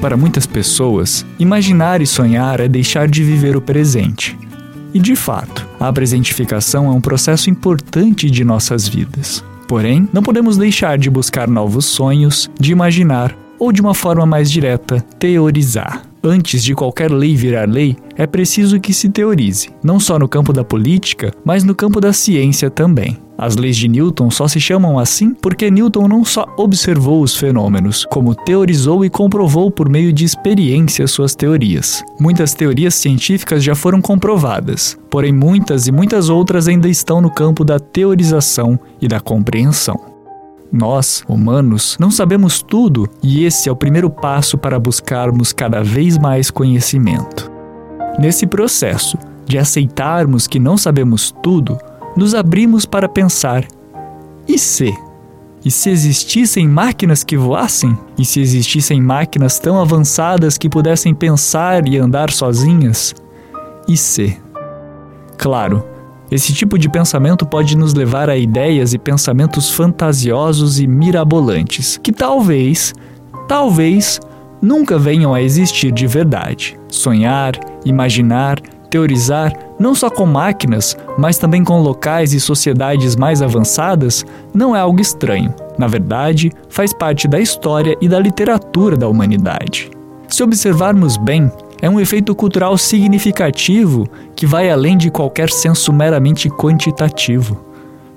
Para muitas pessoas, imaginar e sonhar é deixar de viver o presente. E de fato, a presentificação é um processo importante de nossas vidas. Porém, não podemos deixar de buscar novos sonhos, de imaginar ou, de uma forma mais direta, teorizar. Antes de qualquer lei virar lei, é preciso que se teorize, não só no campo da política, mas no campo da ciência também. As leis de Newton só se chamam assim porque Newton não só observou os fenômenos, como teorizou e comprovou por meio de experiência suas teorias. Muitas teorias científicas já foram comprovadas, porém muitas e muitas outras ainda estão no campo da teorização e da compreensão. Nós, humanos, não sabemos tudo e esse é o primeiro passo para buscarmos cada vez mais conhecimento. Nesse processo de aceitarmos que não sabemos tudo, nos abrimos para pensar: e se? E se existissem máquinas que voassem? E se existissem máquinas tão avançadas que pudessem pensar e andar sozinhas? E se? Claro, esse tipo de pensamento pode nos levar a ideias e pensamentos fantasiosos e mirabolantes, que talvez, talvez, nunca venham a existir de verdade. Sonhar, imaginar, Teorizar, não só com máquinas, mas também com locais e sociedades mais avançadas, não é algo estranho. Na verdade, faz parte da história e da literatura da humanidade. Se observarmos bem, é um efeito cultural significativo que vai além de qualquer senso meramente quantitativo.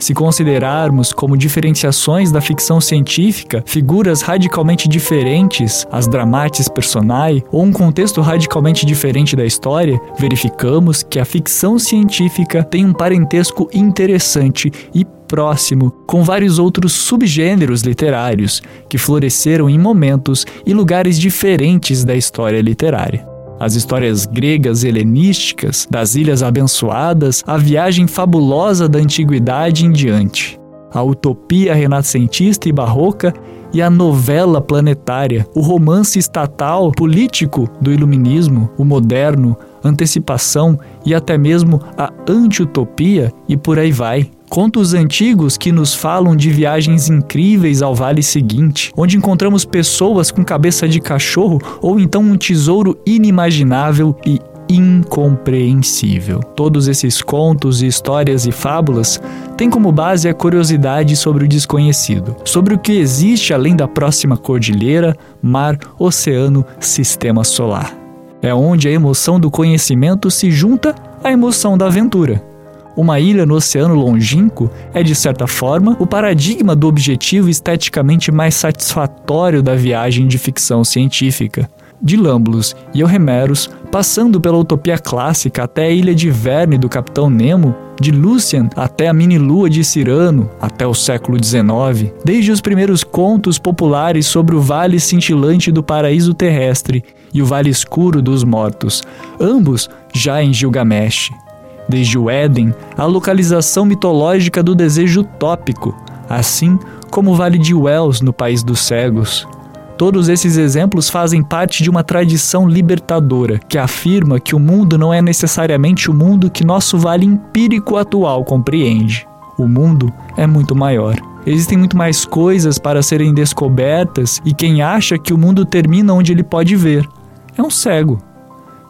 Se considerarmos como diferenciações da ficção científica figuras radicalmente diferentes, as dramatis personae, ou um contexto radicalmente diferente da história, verificamos que a ficção científica tem um parentesco interessante e próximo com vários outros subgêneros literários que floresceram em momentos e lugares diferentes da história literária as histórias gregas helenísticas, das Ilhas Abençoadas, a viagem fabulosa da antiguidade em diante, a utopia renascentista e barroca e a novela planetária, o romance estatal político do iluminismo, o moderno, antecipação e até mesmo a anti-utopia e por aí vai. Contos antigos que nos falam de viagens incríveis ao vale seguinte, onde encontramos pessoas com cabeça de cachorro ou então um tesouro inimaginável e incompreensível. Todos esses contos, histórias e fábulas têm como base a curiosidade sobre o desconhecido, sobre o que existe além da próxima cordilheira, mar, oceano, sistema solar. É onde a emoção do conhecimento se junta à emoção da aventura. Uma ilha no oceano longínquo é, de certa forma, o paradigma do objetivo esteticamente mais satisfatório da viagem de ficção científica. De Lamblos e Euhemeros, passando pela utopia clássica até a ilha de Verne do Capitão Nemo, de Lucian até a mini-lua de Cirano, até o século XIX, desde os primeiros contos populares sobre o vale cintilante do paraíso terrestre e o vale escuro dos mortos, ambos já em Gilgamesh desde o Éden à localização mitológica do desejo utópico, assim como o Vale de Wells no País dos Cegos. Todos esses exemplos fazem parte de uma tradição libertadora que afirma que o mundo não é necessariamente o mundo que nosso vale empírico atual compreende. O mundo é muito maior. Existem muito mais coisas para serem descobertas e quem acha que o mundo termina onde ele pode ver é um cego.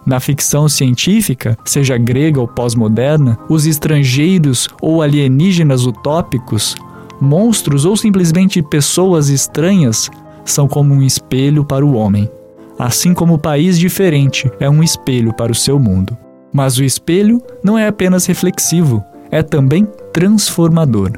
Na ficção científica, seja grega ou pós-moderna, os estrangeiros ou alienígenas utópicos, monstros ou simplesmente pessoas estranhas são como um espelho para o homem. Assim como o país diferente é um espelho para o seu mundo. Mas o espelho não é apenas reflexivo, é também transformador.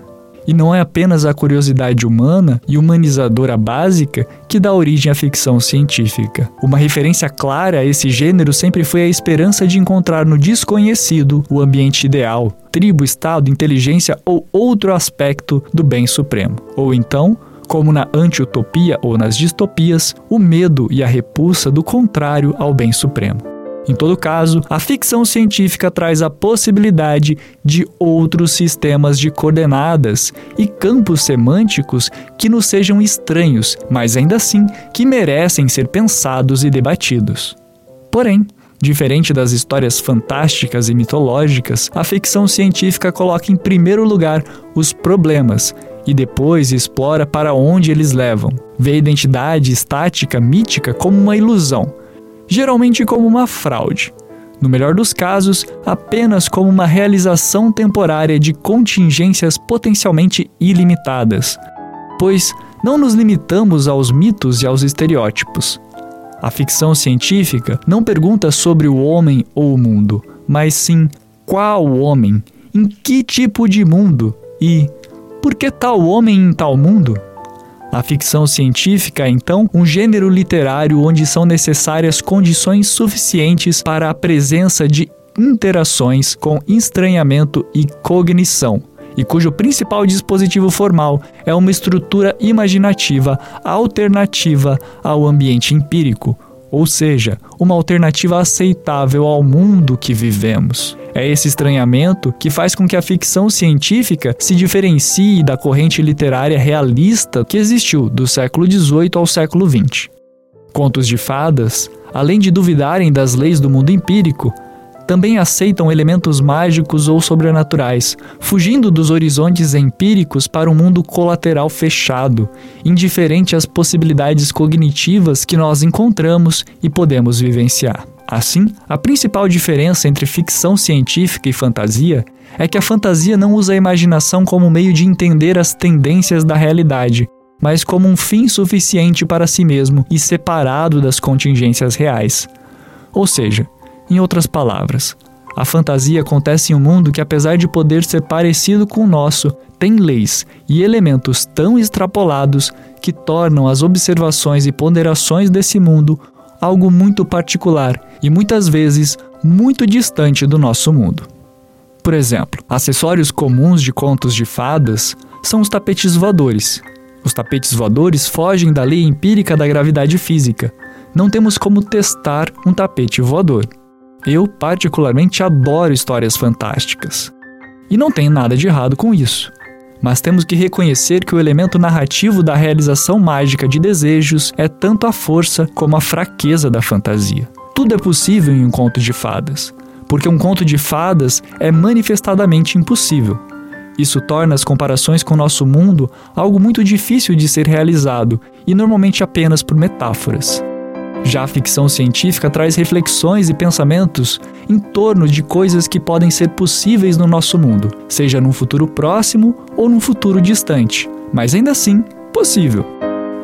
E não é apenas a curiosidade humana e humanizadora básica que dá origem à ficção científica. Uma referência clara a esse gênero sempre foi a esperança de encontrar no desconhecido o ambiente ideal, tribo, estado, inteligência ou outro aspecto do bem supremo. Ou então, como na anti-utopia ou nas distopias, o medo e a repulsa do contrário ao bem supremo. Em todo caso, a ficção científica traz a possibilidade de outros sistemas de coordenadas e campos semânticos que nos sejam estranhos, mas ainda assim que merecem ser pensados e debatidos. Porém, Diferente das histórias fantásticas e mitológicas, a ficção científica coloca em primeiro lugar os problemas e depois explora para onde eles levam. Vê a identidade estática mítica como uma ilusão, geralmente como uma fraude. No melhor dos casos, apenas como uma realização temporária de contingências potencialmente ilimitadas. Pois não nos limitamos aos mitos e aos estereótipos. A ficção científica não pergunta sobre o homem ou o mundo, mas sim qual homem, em que tipo de mundo e por que tal homem em tal mundo? A ficção científica é então um gênero literário onde são necessárias condições suficientes para a presença de interações com estranhamento e cognição, e cujo principal dispositivo formal é uma estrutura imaginativa alternativa ao ambiente empírico, ou seja, uma alternativa aceitável ao mundo que vivemos. É esse estranhamento que faz com que a ficção científica se diferencie da corrente literária realista que existiu do século XVIII ao século XX. Contos de fadas, além de duvidarem das leis do mundo empírico, também aceitam elementos mágicos ou sobrenaturais, fugindo dos horizontes empíricos para um mundo colateral fechado, indiferente às possibilidades cognitivas que nós encontramos e podemos vivenciar. Assim, a principal diferença entre ficção científica e fantasia é que a fantasia não usa a imaginação como meio de entender as tendências da realidade, mas como um fim suficiente para si mesmo e separado das contingências reais. Ou seja, em outras palavras, a fantasia acontece em um mundo que, apesar de poder ser parecido com o nosso, tem leis e elementos tão extrapolados que tornam as observações e ponderações desse mundo algo muito particular e muitas vezes muito distante do nosso mundo. Por exemplo, acessórios comuns de contos de fadas são os tapetes voadores. Os tapetes voadores fogem da lei empírica da gravidade física. Não temos como testar um tapete voador. Eu, particularmente, adoro histórias fantásticas. E não tem nada de errado com isso. Mas temos que reconhecer que o elemento narrativo da realização mágica de desejos é tanto a força como a fraqueza da fantasia. Tudo é possível em um conto de fadas, porque um conto de fadas é manifestadamente impossível. Isso torna as comparações com o nosso mundo algo muito difícil de ser realizado e normalmente apenas por metáforas. Já a ficção científica traz reflexões e pensamentos em torno de coisas que podem ser possíveis no nosso mundo, seja num futuro próximo ou num futuro distante, mas ainda assim possível.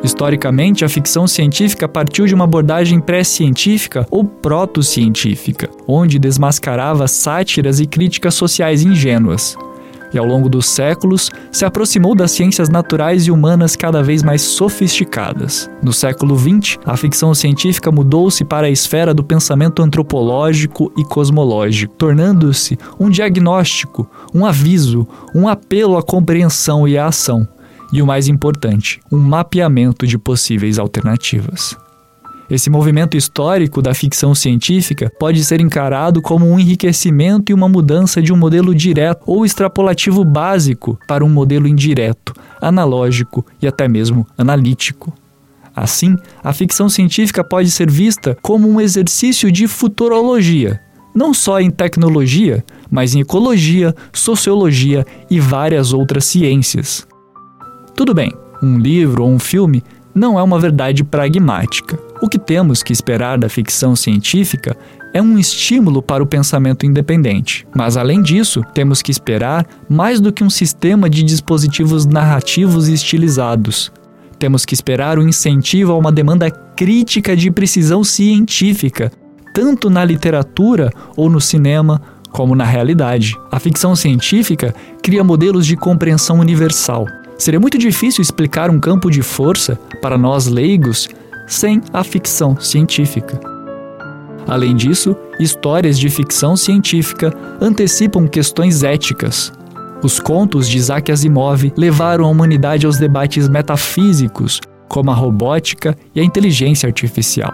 Historicamente, a ficção científica partiu de uma abordagem pré-científica ou proto-científica, onde desmascarava sátiras e críticas sociais ingênuas e, ao longo dos séculos, se aproximou das ciências naturais e humanas cada vez mais sofisticadas. No século XX, a ficção científica mudou-se para a esfera do pensamento antropológico e cosmológico, tornando-se um diagnóstico, um aviso, um apelo à compreensão e à ação. E o mais importante, um mapeamento de possíveis alternativas. Esse movimento histórico da ficção científica pode ser encarado como um enriquecimento e uma mudança de um modelo direto ou extrapolativo básico para um modelo indireto, analógico e até mesmo analítico. Assim, a ficção científica pode ser vista como um exercício de futurologia, não só em tecnologia, mas em ecologia, sociologia e várias outras ciências. Tudo bem, um livro ou um filme não é uma verdade pragmática. O que temos que esperar da ficção científica é um estímulo para o pensamento independente. Mas, além disso, temos que esperar mais do que um sistema de dispositivos narrativos estilizados. Temos que esperar um incentivo a uma demanda crítica de precisão científica, tanto na literatura ou no cinema, como na realidade. A ficção científica cria modelos de compreensão universal. Seria muito difícil explicar um campo de força para nós leigos sem a ficção científica. Além disso, histórias de ficção científica antecipam questões éticas. Os contos de Isaac Asimov levaram a humanidade aos debates metafísicos, como a robótica e a inteligência artificial.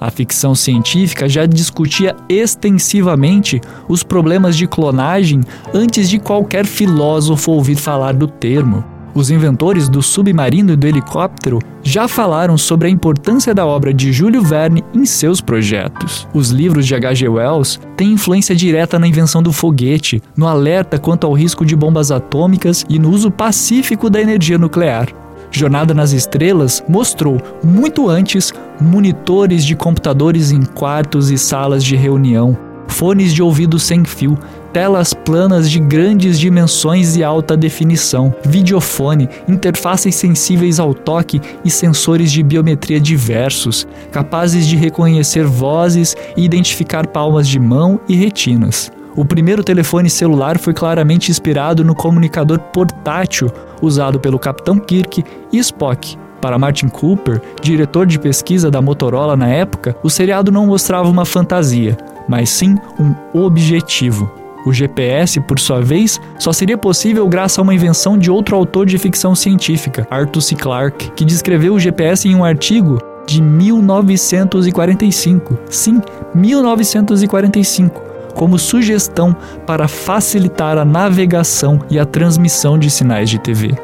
A ficção científica já discutia extensivamente os problemas de clonagem antes de qualquer filósofo ouvir falar do termo Os inventores do submarino e do helicóptero já falaram sobre a importância da obra de Júlio Verne em seus projetos. Os livros de H.G. Wells têm influência direta na invenção do foguete, no alerta quanto ao risco de bombas atômicas e no uso pacífico da energia nuclear. Jornada nas Estrelas mostrou, muito antes, monitores de computadores em quartos e salas de reunião, fones de ouvido sem fio, telas planas de grandes dimensões e alta definição, videofone, interfaces sensíveis ao toque e sensores de biometria diversos, capazes de reconhecer vozes e identificar palmas de mão e retinas. O primeiro telefone celular foi claramente inspirado no comunicador portátil usado pelo Capitão Kirk e Spock. Para Martin Cooper, diretor de pesquisa da Motorola na época, o seriado não mostrava uma fantasia, mas sim um objetivo. O GPS, por sua vez, só seria possível graças a uma invenção de outro autor de ficção científica, Arthur C. Clarke, que descreveu o GPS em um artigo de 1945. Sim, 1945 como sugestão para facilitar a navegação e a transmissão de sinais de TV.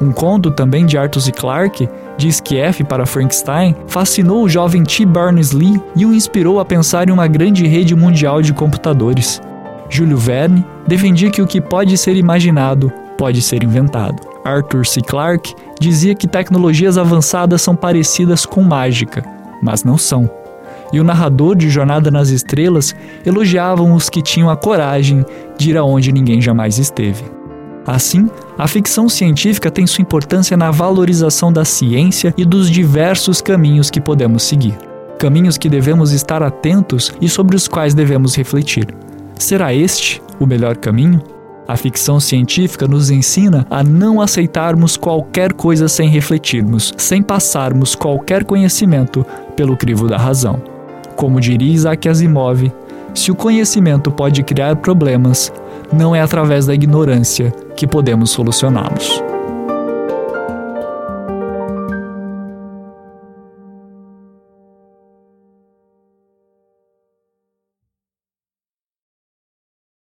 Um conto também de Arthur C. Clarke, diz que F para Frankenstein, fascinou o jovem T. Berners-Lee e o inspirou a pensar em uma grande rede mundial de computadores. Júlio Verne defendia que o que pode ser imaginado pode ser inventado. Arthur C. Clarke dizia que tecnologias avançadas são parecidas com mágica, mas não são e o narrador de Jornada nas Estrelas elogiavam os que tinham a coragem de ir aonde ninguém jamais esteve. Assim, a ficção científica tem sua importância na valorização da ciência e dos diversos caminhos que podemos seguir. Caminhos que devemos estar atentos e sobre os quais devemos refletir. Será este o melhor caminho? A ficção científica nos ensina a não aceitarmos qualquer coisa sem refletirmos, sem passarmos qualquer conhecimento pelo crivo da razão. Como diria Isaac Asimov, se o conhecimento pode criar problemas, não é através da ignorância que podemos solucioná-los.